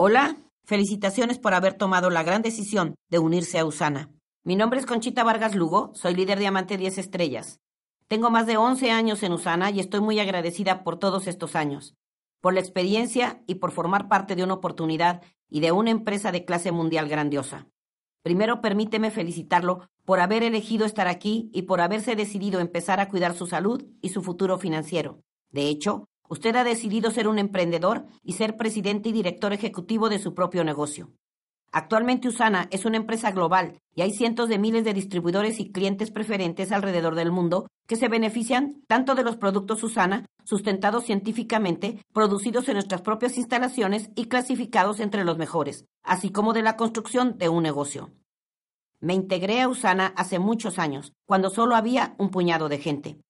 Hola, felicitaciones por haber tomado la gran decisión de unirse a Usana. Mi nombre es Conchita Vargas Lugo, soy líder Diamante 10 Estrellas. Tengo más de 11 años en Usana y estoy muy agradecida por todos estos años, por la experiencia y por formar parte de una oportunidad y de una empresa de clase mundial grandiosa. Primero permíteme felicitarlo por haber elegido estar aquí y por haberse decidido empezar a cuidar su salud y su futuro financiero. De hecho, Usted ha decidido ser un emprendedor y ser presidente y director ejecutivo de su propio negocio. Actualmente Usana es una empresa global y hay cientos de miles de distribuidores y clientes preferentes alrededor del mundo que se benefician tanto de los productos Usana, sustentados científicamente, producidos en nuestras propias instalaciones y clasificados entre los mejores, así como de la construcción de un negocio. Me integré a Usana hace muchos años, cuando solo había un puñado de gente.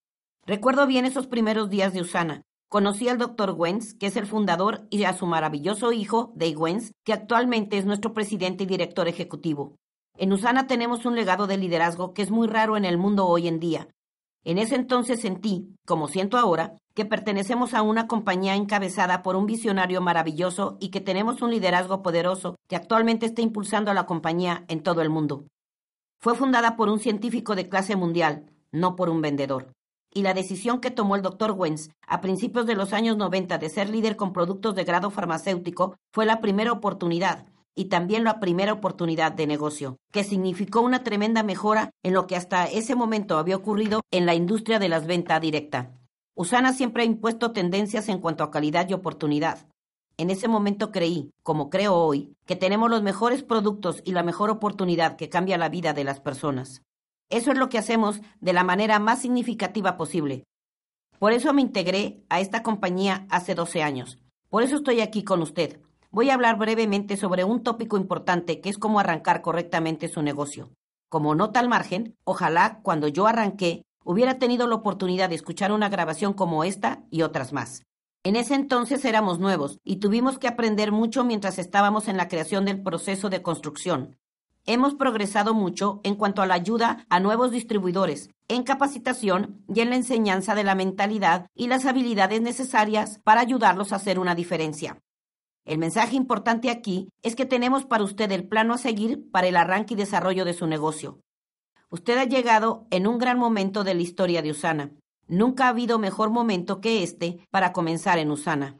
Recuerdo bien esos primeros días de Usana, Conocí al doctor Wentz, que es el fundador, y a su maravilloso hijo, Dave Wentz, que actualmente es nuestro presidente y director ejecutivo. En Usana tenemos un legado de liderazgo que es muy raro en el mundo hoy en día. En ese entonces sentí, como siento ahora, que pertenecemos a una compañía encabezada por un visionario maravilloso y que tenemos un liderazgo poderoso que actualmente está impulsando a la compañía en todo el mundo. Fue fundada por un científico de clase mundial, no por un vendedor y la decisión que tomó el doctor Wentz a principios de los años 90 de ser líder con productos de grado farmacéutico fue la primera oportunidad y también la primera oportunidad de negocio, que significó una tremenda mejora en lo que hasta ese momento había ocurrido en la industria de las ventas directa. Usana siempre ha impuesto tendencias en cuanto a calidad y oportunidad. En ese momento creí, como creo hoy, que tenemos los mejores productos y la mejor oportunidad que cambia la vida de las personas. Eso es lo que hacemos de la manera más significativa posible. Por eso me integré a esta compañía hace 12 años. Por eso estoy aquí con usted. Voy a hablar brevemente sobre un tópico importante que es cómo arrancar correctamente su negocio. Como nota al margen, ojalá cuando yo arranqué hubiera tenido la oportunidad de escuchar una grabación como esta y otras más. En ese entonces éramos nuevos y tuvimos que aprender mucho mientras estábamos en la creación del proceso de construcción. Hemos progresado mucho en cuanto a la ayuda a nuevos distribuidores, en capacitación y en la enseñanza de la mentalidad y las habilidades necesarias para ayudarlos a hacer una diferencia. El mensaje importante aquí es que tenemos para usted el plano a seguir para el arranque y desarrollo de su negocio. Usted ha llegado en un gran momento de la historia de Usana. Nunca ha habido mejor momento que este para comenzar en Usana.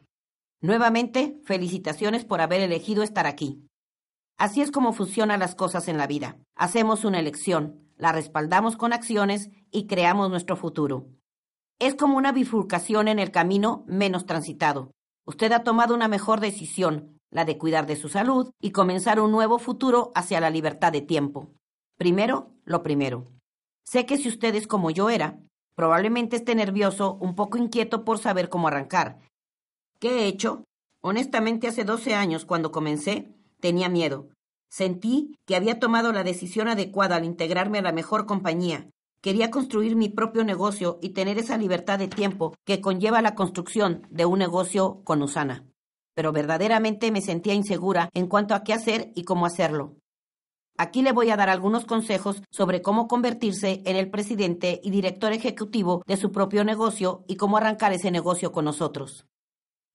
Nuevamente, felicitaciones por haber elegido estar aquí. Así es como funcionan las cosas en la vida. Hacemos una elección, la respaldamos con acciones y creamos nuestro futuro. Es como una bifurcación en el camino menos transitado. Usted ha tomado una mejor decisión, la de cuidar de su salud y comenzar un nuevo futuro hacia la libertad de tiempo. Primero, lo primero. Sé que si usted es como yo era, probablemente esté nervioso, un poco inquieto por saber cómo arrancar. ¿Qué he hecho? Honestamente, hace 12 años, cuando comencé, Tenía miedo. Sentí que había tomado la decisión adecuada al integrarme a la mejor compañía. Quería construir mi propio negocio y tener esa libertad de tiempo que conlleva la construcción de un negocio con Usana. Pero verdaderamente me sentía insegura en cuanto a qué hacer y cómo hacerlo. Aquí le voy a dar algunos consejos sobre cómo convertirse en el presidente y director ejecutivo de su propio negocio y cómo arrancar ese negocio con nosotros.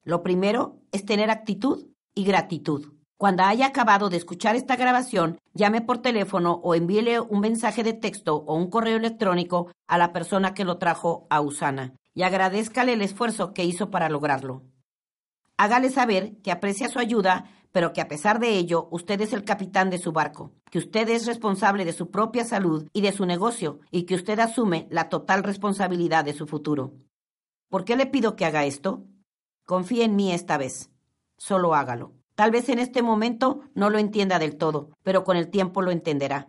Lo primero es tener actitud y gratitud. Cuando haya acabado de escuchar esta grabación, llame por teléfono o envíele un mensaje de texto o un correo electrónico a la persona que lo trajo a Usana y agradezcale el esfuerzo que hizo para lograrlo. Hágale saber que aprecia su ayuda, pero que a pesar de ello usted es el capitán de su barco, que usted es responsable de su propia salud y de su negocio y que usted asume la total responsabilidad de su futuro. ¿Por qué le pido que haga esto? Confíe en mí esta vez. Solo hágalo. Tal vez en este momento no lo entienda del todo, pero con el tiempo lo entenderá.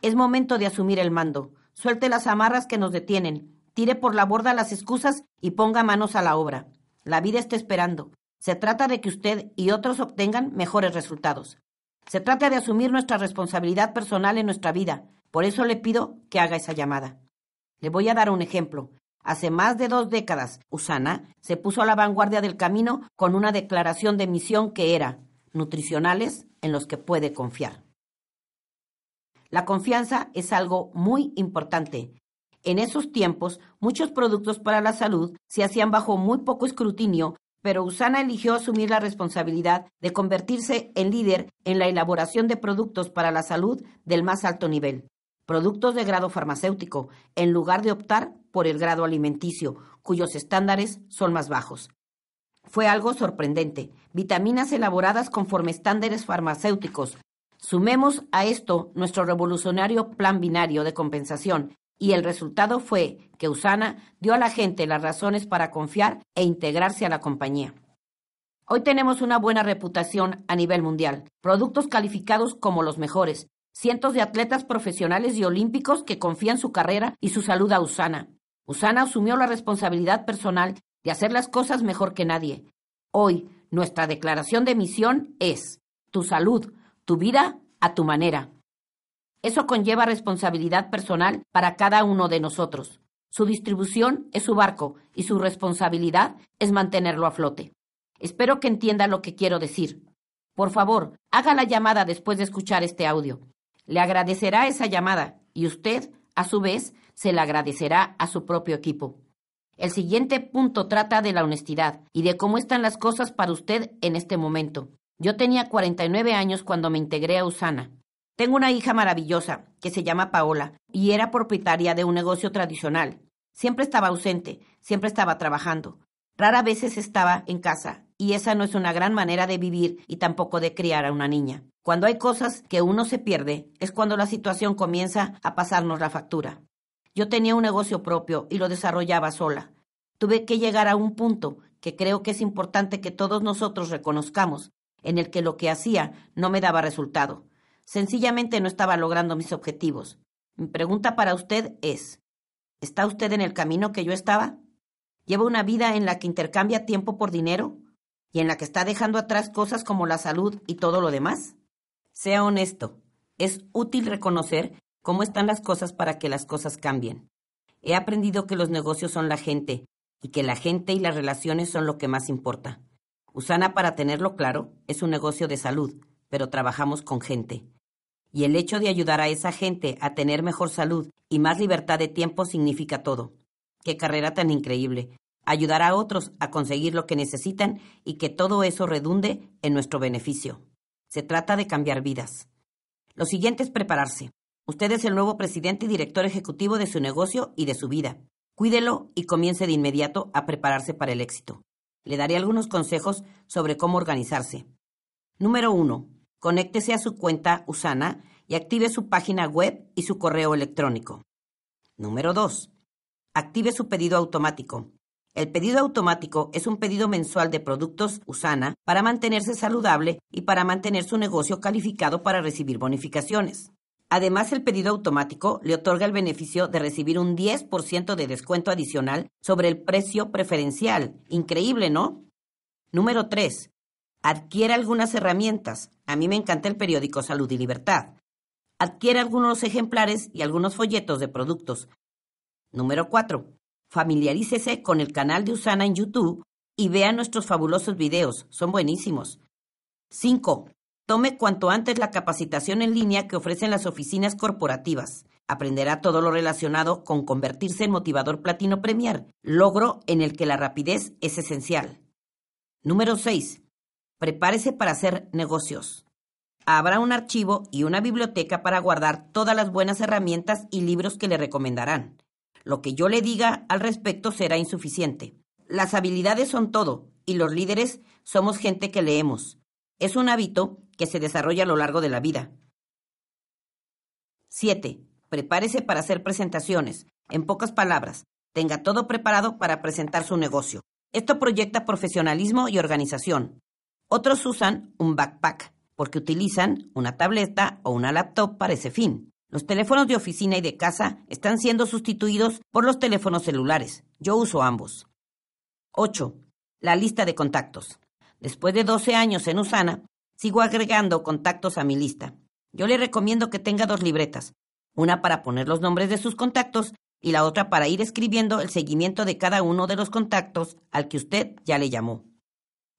Es momento de asumir el mando. Suelte las amarras que nos detienen, tire por la borda las excusas y ponga manos a la obra. La vida está esperando. Se trata de que usted y otros obtengan mejores resultados. Se trata de asumir nuestra responsabilidad personal en nuestra vida. Por eso le pido que haga esa llamada. Le voy a dar un ejemplo. Hace más de dos décadas, Usana se puso a la vanguardia del camino con una declaración de misión que era nutricionales en los que puede confiar. La confianza es algo muy importante. En esos tiempos, muchos productos para la salud se hacían bajo muy poco escrutinio pero Usana eligió asumir la responsabilidad de convertirse en líder en la elaboración de productos para la salud del más alto nivel, productos de grado farmacéutico, en lugar de optar por el grado alimenticio, cuyos estándares son más bajos. Fue algo sorprendente. Vitaminas elaboradas conforme estándares farmacéuticos. Sumemos a esto nuestro revolucionario plan binario de compensación y el resultado fue que Usana dio a la gente las razones para confiar e integrarse a la compañía. Hoy tenemos una buena reputación a nivel mundial, productos calificados como los mejores, cientos de atletas profesionales y olímpicos que confían su carrera y su salud a Usana. Usana asumió la responsabilidad personal de hacer las cosas mejor que nadie. Hoy, nuestra declaración de misión es tu salud, tu vida a tu manera. Eso conlleva responsabilidad personal para cada uno de nosotros. Su distribución es su barco y su responsabilidad es mantenerlo a flote. Espero que entienda lo que quiero decir. Por favor, haga la llamada después de escuchar este audio. Le agradecerá esa llamada y usted, a su vez, se la agradecerá a su propio equipo. El siguiente punto trata de la honestidad y de cómo están las cosas para usted en este momento. Yo tenía 49 años cuando me integré a Usana. Tengo una hija maravillosa que se llama Paola y era propietaria de un negocio tradicional. Siempre estaba ausente, siempre estaba trabajando. Rara veces estaba en casa y esa no es una gran manera de vivir y tampoco de criar a una niña. Cuando hay cosas que uno se pierde es cuando la situación comienza a pasarnos la factura. Yo tenía un negocio propio y lo desarrollaba sola. Tuve que llegar a un punto que creo que es importante que todos nosotros reconozcamos, en el que lo que hacía no me daba resultado. Sencillamente no estaba logrando mis objetivos. Mi pregunta para usted es, ¿está usted en el camino que yo estaba? ¿Lleva una vida en la que intercambia tiempo por dinero? ¿Y en la que está dejando atrás cosas como la salud y todo lo demás? Sea honesto. Es útil reconocer cómo están las cosas para que las cosas cambien. He aprendido que los negocios son la gente y que la gente y las relaciones son lo que más importa. Usana, para tenerlo claro, es un negocio de salud, pero trabajamos con gente. Y el hecho de ayudar a esa gente a tener mejor salud y más libertad de tiempo significa todo. Qué carrera tan increíble. Ayudar a otros a conseguir lo que necesitan y que todo eso redunde en nuestro beneficio. Se trata de cambiar vidas. Lo siguiente es prepararse. Usted es el nuevo presidente y director ejecutivo de su negocio y de su vida. Cuídelo y comience de inmediato a prepararse para el éxito. Le daré algunos consejos sobre cómo organizarse. Número 1. Conéctese a su cuenta Usana y active su página web y su correo electrónico. Número 2. Active su pedido automático. El pedido automático es un pedido mensual de productos Usana para mantenerse saludable y para mantener su negocio calificado para recibir bonificaciones. Además, el pedido automático le otorga el beneficio de recibir un 10% de descuento adicional sobre el precio preferencial. Increíble, ¿no? Número 3. Adquiere algunas herramientas. A mí me encanta el periódico Salud y Libertad. Adquiere algunos ejemplares y algunos folletos de productos. Número 4. Familiarícese con el canal de Usana en YouTube y vea nuestros fabulosos videos. Son buenísimos. 5. Tome cuanto antes la capacitación en línea que ofrecen las oficinas corporativas. Aprenderá todo lo relacionado con convertirse en motivador platino premier, logro en el que la rapidez es esencial. Número 6. Prepárese para hacer negocios. Habrá un archivo y una biblioteca para guardar todas las buenas herramientas y libros que le recomendarán. Lo que yo le diga al respecto será insuficiente. Las habilidades son todo, y los líderes somos gente que leemos. Es un hábito que se desarrolla a lo largo de la vida. 7. Prepárese para hacer presentaciones. En pocas palabras, tenga todo preparado para presentar su negocio. Esto proyecta profesionalismo y organización. Otros usan un backpack porque utilizan una tableta o una laptop para ese fin. Los teléfonos de oficina y de casa están siendo sustituidos por los teléfonos celulares. Yo uso ambos. 8. La lista de contactos. Después de 12 años en Usana, sigo agregando contactos a mi lista. Yo le recomiendo que tenga dos libretas, una para poner los nombres de sus contactos y la otra para ir escribiendo el seguimiento de cada uno de los contactos al que usted ya le llamó.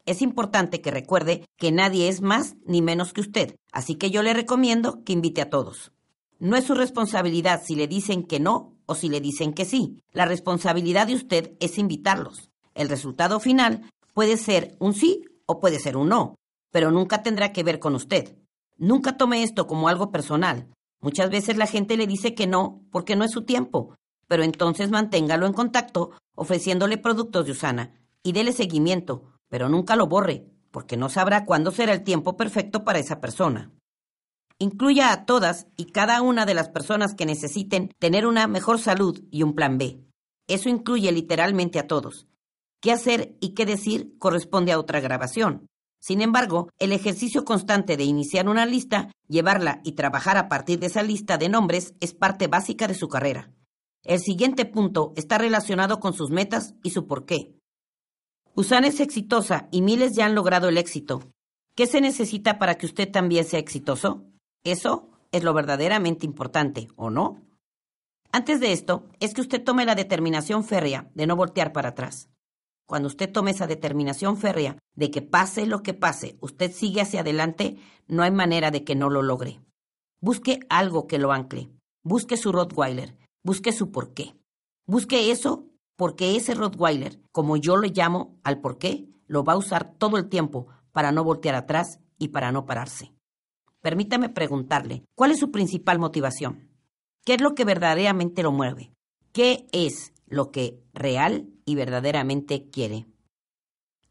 Es importante que recuerde que nadie es más ni menos que usted, así que yo le recomiendo que invite a todos. No es su responsabilidad si le dicen que no o si le dicen que sí. La responsabilidad de usted es invitarlos. El resultado final puede ser un sí o puede ser un no, pero nunca tendrá que ver con usted. Nunca tome esto como algo personal. Muchas veces la gente le dice que no porque no es su tiempo, pero entonces manténgalo en contacto ofreciéndole productos de Usana y dele seguimiento, pero nunca lo borre, porque no sabrá cuándo será el tiempo perfecto para esa persona. Incluya a todas y cada una de las personas que necesiten tener una mejor salud y un plan B. Eso incluye literalmente a todos. Qué hacer y qué decir corresponde a otra grabación. Sin embargo, el ejercicio constante de iniciar una lista, llevarla y trabajar a partir de esa lista de nombres es parte básica de su carrera. El siguiente punto está relacionado con sus metas y su porqué. Usana es exitosa y miles ya han logrado el éxito. ¿Qué se necesita para que usted también sea exitoso? Eso es lo verdaderamente importante, ¿o no? Antes de esto, es que usted tome la determinación férrea de no voltear para atrás. Cuando usted tome esa determinación férrea de que pase lo que pase, usted sigue hacia adelante, no hay manera de que no lo logre. Busque algo que lo ancle. Busque su Rottweiler. Busque su porqué. Busque eso porque ese Rottweiler, como yo le llamo al porqué, lo va a usar todo el tiempo para no voltear atrás y para no pararse. Permítame preguntarle, ¿cuál es su principal motivación? ¿Qué es lo que verdaderamente lo mueve? ¿Qué es lo que real y verdaderamente quiere?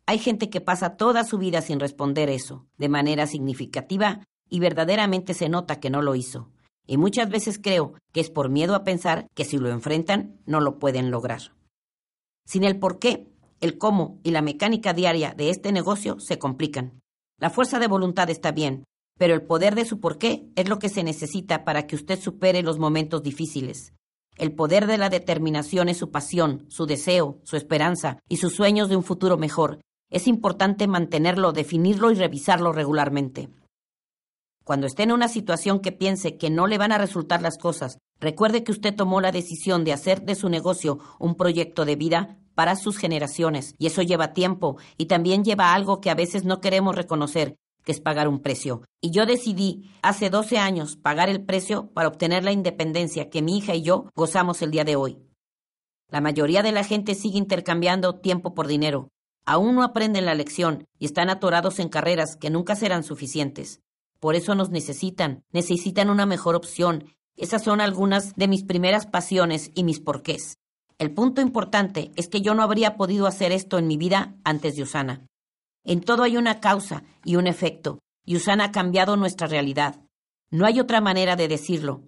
Hay gente que pasa toda su vida sin responder eso, de manera significativa, y verdaderamente se nota que no lo hizo. Y muchas veces creo que es por miedo a pensar que si lo enfrentan no lo pueden lograr. Sin el por qué, el cómo y la mecánica diaria de este negocio se complican. La fuerza de voluntad está bien, pero el poder de su porqué es lo que se necesita para que usted supere los momentos difíciles. El poder de la determinación es su pasión, su deseo, su esperanza y sus sueños de un futuro mejor. Es importante mantenerlo, definirlo y revisarlo regularmente. Cuando esté en una situación que piense que no le van a resultar las cosas, recuerde que usted tomó la decisión de hacer de su negocio un proyecto de vida para sus generaciones, y eso lleva tiempo y también lleva algo que a veces no queremos reconocer, que es pagar un precio. Y yo decidí hace 12 años pagar el precio para obtener la independencia que mi hija y yo gozamos el día de hoy. La mayoría de la gente sigue intercambiando tiempo por dinero. Aún no aprenden la lección y están atorados en carreras que nunca serán suficientes. Por eso nos necesitan, necesitan una mejor opción. Esas son algunas de mis primeras pasiones y mis porqués. El punto importante es que yo no habría podido hacer esto en mi vida antes de Usana. En todo hay una causa y un efecto, y Usana ha cambiado nuestra realidad. No hay otra manera de decirlo.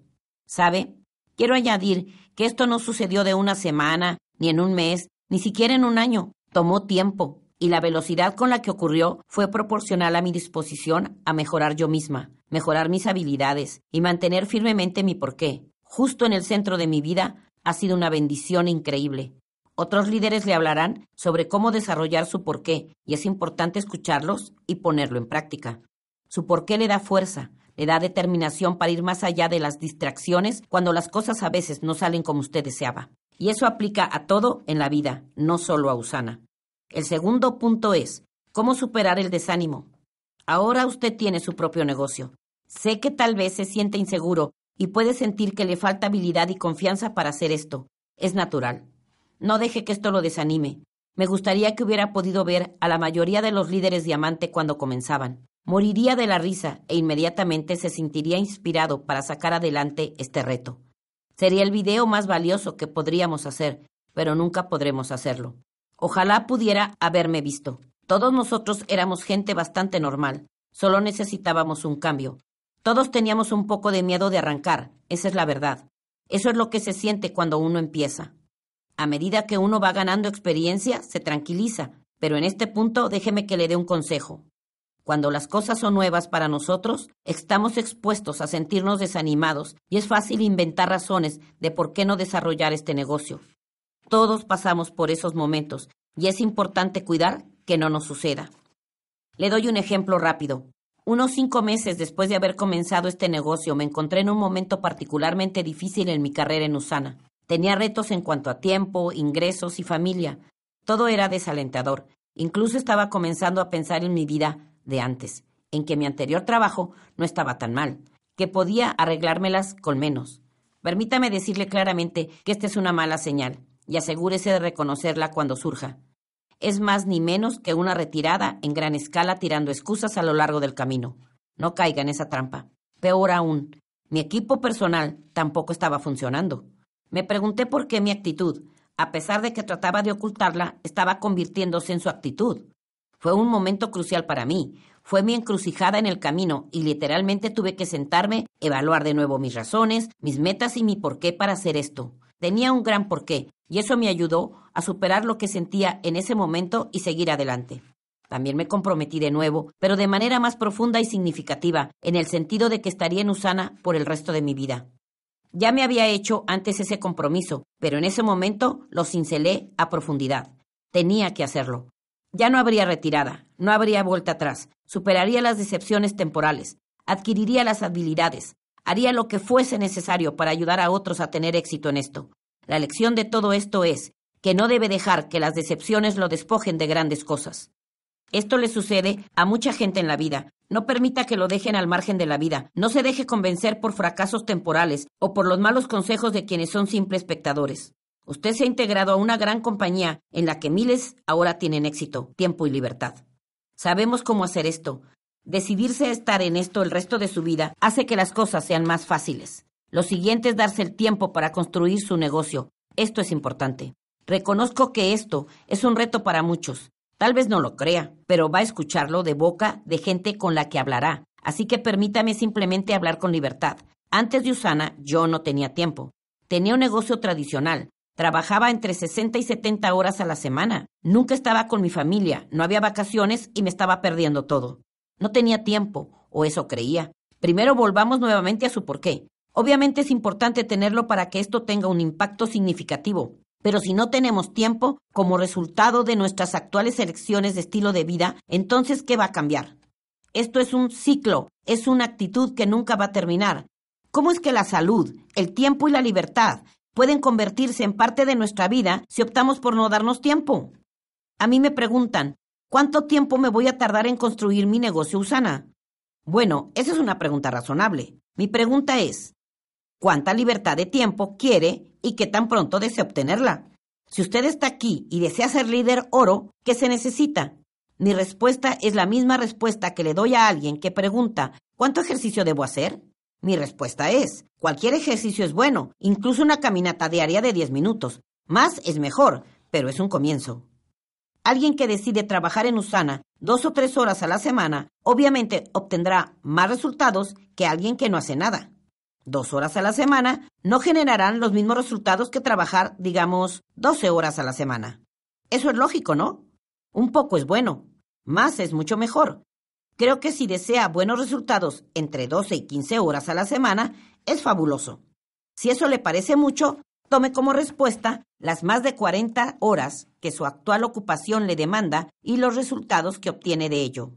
¿Sabe? Quiero añadir que esto no sucedió de una semana, ni en un mes, ni siquiera en un año. Tomó tiempo, y la velocidad con la que ocurrió fue proporcional a mi disposición a mejorar yo misma, mejorar mis habilidades y mantener firmemente mi porqué. Justo en el centro de mi vida ha sido una bendición increíble. Otros líderes le hablarán sobre cómo desarrollar su porqué y es importante escucharlos y ponerlo en práctica. Su porqué le da fuerza, le da determinación para ir más allá de las distracciones cuando las cosas a veces no salen como usted deseaba. Y eso aplica a todo en la vida, no solo a Usana. El segundo punto es, ¿cómo superar el desánimo? Ahora usted tiene su propio negocio. Sé que tal vez se siente inseguro y puede sentir que le falta habilidad y confianza para hacer esto. Es natural. No deje que esto lo desanime. Me gustaría que hubiera podido ver a la mayoría de los líderes diamante cuando comenzaban. Moriría de la risa e inmediatamente se sentiría inspirado para sacar adelante este reto. Sería el video más valioso que podríamos hacer, pero nunca podremos hacerlo. Ojalá pudiera haberme visto. Todos nosotros éramos gente bastante normal, solo necesitábamos un cambio. Todos teníamos un poco de miedo de arrancar, esa es la verdad. Eso es lo que se siente cuando uno empieza. A medida que uno va ganando experiencia, se tranquiliza, pero en este punto déjeme que le dé un consejo. Cuando las cosas son nuevas para nosotros, estamos expuestos a sentirnos desanimados y es fácil inventar razones de por qué no desarrollar este negocio. Todos pasamos por esos momentos y es importante cuidar que no nos suceda. Le doy un ejemplo rápido. Unos cinco meses después de haber comenzado este negocio me encontré en un momento particularmente difícil en mi carrera en Usana. Tenía retos en cuanto a tiempo, ingresos y familia. Todo era desalentador. Incluso estaba comenzando a pensar en mi vida de antes, en que mi anterior trabajo no estaba tan mal, que podía arreglármelas con menos. Permítame decirle claramente que esta es una mala señal, y asegúrese de reconocerla cuando surja. es más ni menos que una retirada en gran escala tirando excusas a lo largo del camino. No caiga en esa trampa. Peor aún, mi equipo personal tampoco estaba funcionando. Me pregunté por qué mi actitud, a pesar de que trataba de ocultarla, estaba convirtiéndose en su actitud. Fue un momento crucial para mí. Fue mi encrucijada en el camino y literalmente tuve que sentarme, evaluar de nuevo mis razones, mis metas y mi porqué para hacer esto. Tenía un gran porqué y eso me ayudó a superar lo que sentía en ese momento y seguir adelante. También me comprometí de nuevo, pero de manera más profunda y significativa, en el sentido de que estaría en Usana por el resto de mi vida. Ya me había hecho antes ese compromiso, pero en ese momento lo cincelé a profundidad. Tenía que hacerlo. Ya no habría retirada, no habría vuelta atrás, superaría las decepciones temporales, adquiriría las habilidades, haría lo que fuese necesario para ayudar a otros a tener éxito en esto. La lección de todo esto es que no debe dejar que las decepciones lo despojen de grandes cosas. Esto le sucede a mucha gente en la vida. No permita que lo dejen al margen de la vida. No se deje convencer por fracasos temporales o por los malos consejos de quienes son simples espectadores. Usted se ha integrado a una gran compañía en la que miles ahora tienen éxito, tiempo y libertad. Sabemos cómo hacer esto. Decidirse a estar en esto el resto de su vida hace que las cosas sean más fáciles. Lo siguiente es darse el tiempo para construir su negocio. Esto es importante. Reconozco que esto es un reto para muchos. Tal vez no lo crea, pero va a escucharlo de boca de gente con la que hablará. Así que permítame simplemente hablar con libertad. Antes de Usana, yo no tenía tiempo. Tenía un negocio tradicional. Trabajaba entre 60 y 70 horas a la semana. Nunca estaba con mi familia, no había vacaciones y me estaba perdiendo todo. No tenía tiempo, o eso creía. Primero volvamos nuevamente a su porqué. Obviamente es importante tenerlo para que esto tenga un impacto significativo, pero si no tenemos tiempo como resultado de nuestras actuales elecciones de estilo de vida, entonces ¿qué va a cambiar? Esto es un ciclo, es una actitud que nunca va a terminar. ¿Cómo es que la salud, el tiempo y la libertad pueden convertirse en parte de nuestra vida si optamos por no darnos tiempo? A mí me preguntan, ¿cuánto tiempo me voy a tardar en construir mi negocio Usana? Bueno, esa es una pregunta razonable. Mi pregunta es, ¿cuánta libertad de tiempo quiere y qué tan pronto desea obtenerla. Si usted está aquí y desea ser líder oro, ¿qué se necesita? Mi respuesta es la misma respuesta que le doy a alguien que pregunta ¿cuánto ejercicio debo hacer? Mi respuesta es, cualquier ejercicio es bueno, incluso una caminata diaria de 10 minutos. Más es mejor, pero es un comienzo. Alguien que decide trabajar en Usana dos o tres horas a la semana, obviamente obtendrá más resultados que alguien que no hace nada dos horas a la semana, no generarán los mismos resultados que trabajar, digamos, 12 horas a la semana. Eso es lógico, ¿no? Un poco es bueno, más es mucho mejor. Creo que si desea buenos resultados entre 12 y 15 horas a la semana, es fabuloso. Si eso le parece mucho, tome como respuesta las más de 40 horas que su actual ocupación le demanda y los resultados que obtiene de ello.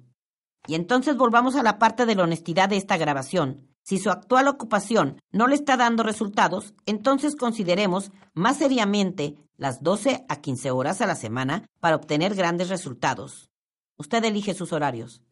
Y entonces volvamos a la parte de la honestidad de esta grabación. Si su actual ocupación no le está dando resultados, entonces consideremos más seriamente las 12 a 15 horas a la semana para obtener grandes resultados. Usted elige sus horarios.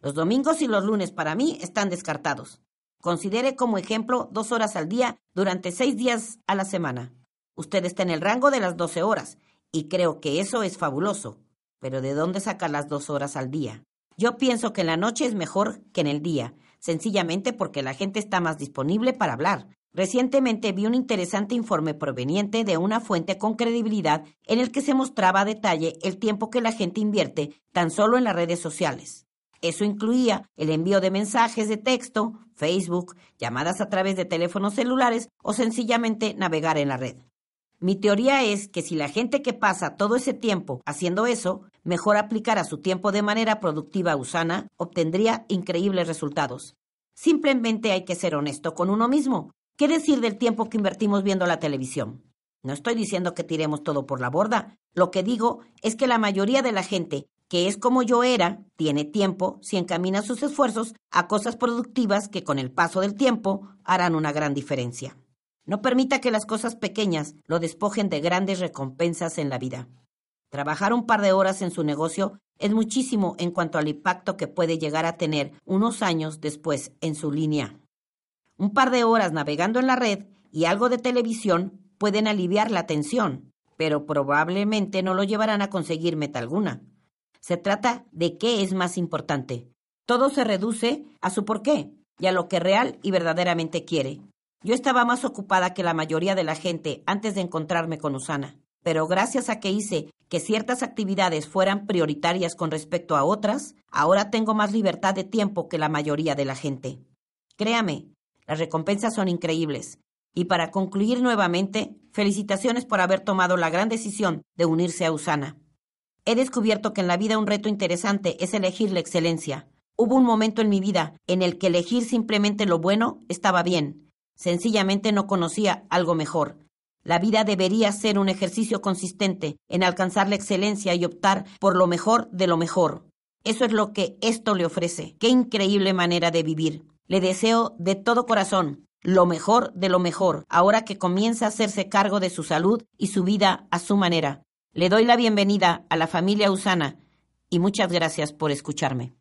Los domingos y los lunes para mí están descartados. Considere como ejemplo dos horas al día durante seis días a la semana. Usted está en el rango de las 12 horas y creo que eso es fabuloso. Pero ¿de dónde saca las dos horas al día? Yo pienso que en la noche es mejor que en el día sencillamente porque la gente está más disponible para hablar. Recientemente vi un interesante informe proveniente de una fuente con credibilidad en el que se mostraba a detalle el tiempo que la gente invierte tan solo en las redes sociales. Eso incluía el envío de mensajes de texto, Facebook, llamadas a través de teléfonos celulares o sencillamente navegar en la red. Mi teoría es que si la gente que pasa todo ese tiempo haciendo eso, mejor aplicara su tiempo de manera productiva usana, obtendría increíbles resultados. Simplemente hay que ser honesto con uno mismo. ¿Qué decir del tiempo que invertimos viendo la televisión? No estoy diciendo que tiremos todo por la borda. Lo que digo es que la mayoría de la gente que es como yo era, tiene tiempo si encamina sus esfuerzos a cosas productivas que con el paso del tiempo harán una gran diferencia. No permita que las cosas pequeñas lo despojen de grandes recompensas en la vida. Trabajar un par de horas en su negocio es muchísimo en cuanto al impacto que puede llegar a tener unos años después en su línea. Un par de horas navegando en la red y algo de televisión pueden aliviar la tensión, pero probablemente no lo llevarán a conseguir meta alguna. Se trata de qué es más importante. Todo se reduce a su porqué y a lo que real y verdaderamente quiere. Yo estaba más ocupada que la mayoría de la gente antes de encontrarme con Usana, pero gracias a que hice que ciertas actividades fueran prioritarias con respecto a otras, ahora tengo más libertad de tiempo que la mayoría de la gente. Créame, las recompensas son increíbles. Y para concluir nuevamente, felicitaciones por haber tomado la gran decisión de unirse a Usana. He descubierto que en la vida un reto interesante es elegir la excelencia. Hubo un momento en mi vida en el que elegir simplemente lo bueno estaba bien. Sencillamente no conocía algo mejor. La vida debería ser un ejercicio consistente en alcanzar la excelencia y optar por lo mejor de lo mejor. Eso es lo que esto le ofrece. Qué increíble manera de vivir. Le deseo de todo corazón lo mejor de lo mejor, ahora que comienza a hacerse cargo de su salud y su vida a su manera. Le doy la bienvenida a la familia Usana y muchas gracias por escucharme.